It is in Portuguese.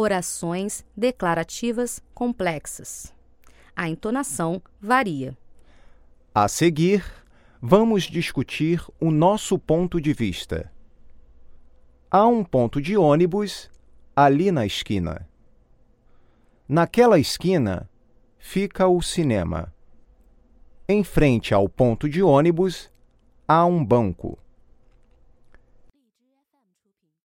orações declarativas complexas. A entonação varia. A seguir, vamos discutir o nosso ponto de vista. Há um ponto de ônibus ali na esquina. Naquela esquina fica o cinema. Em frente ao ponto de ônibus há um banco.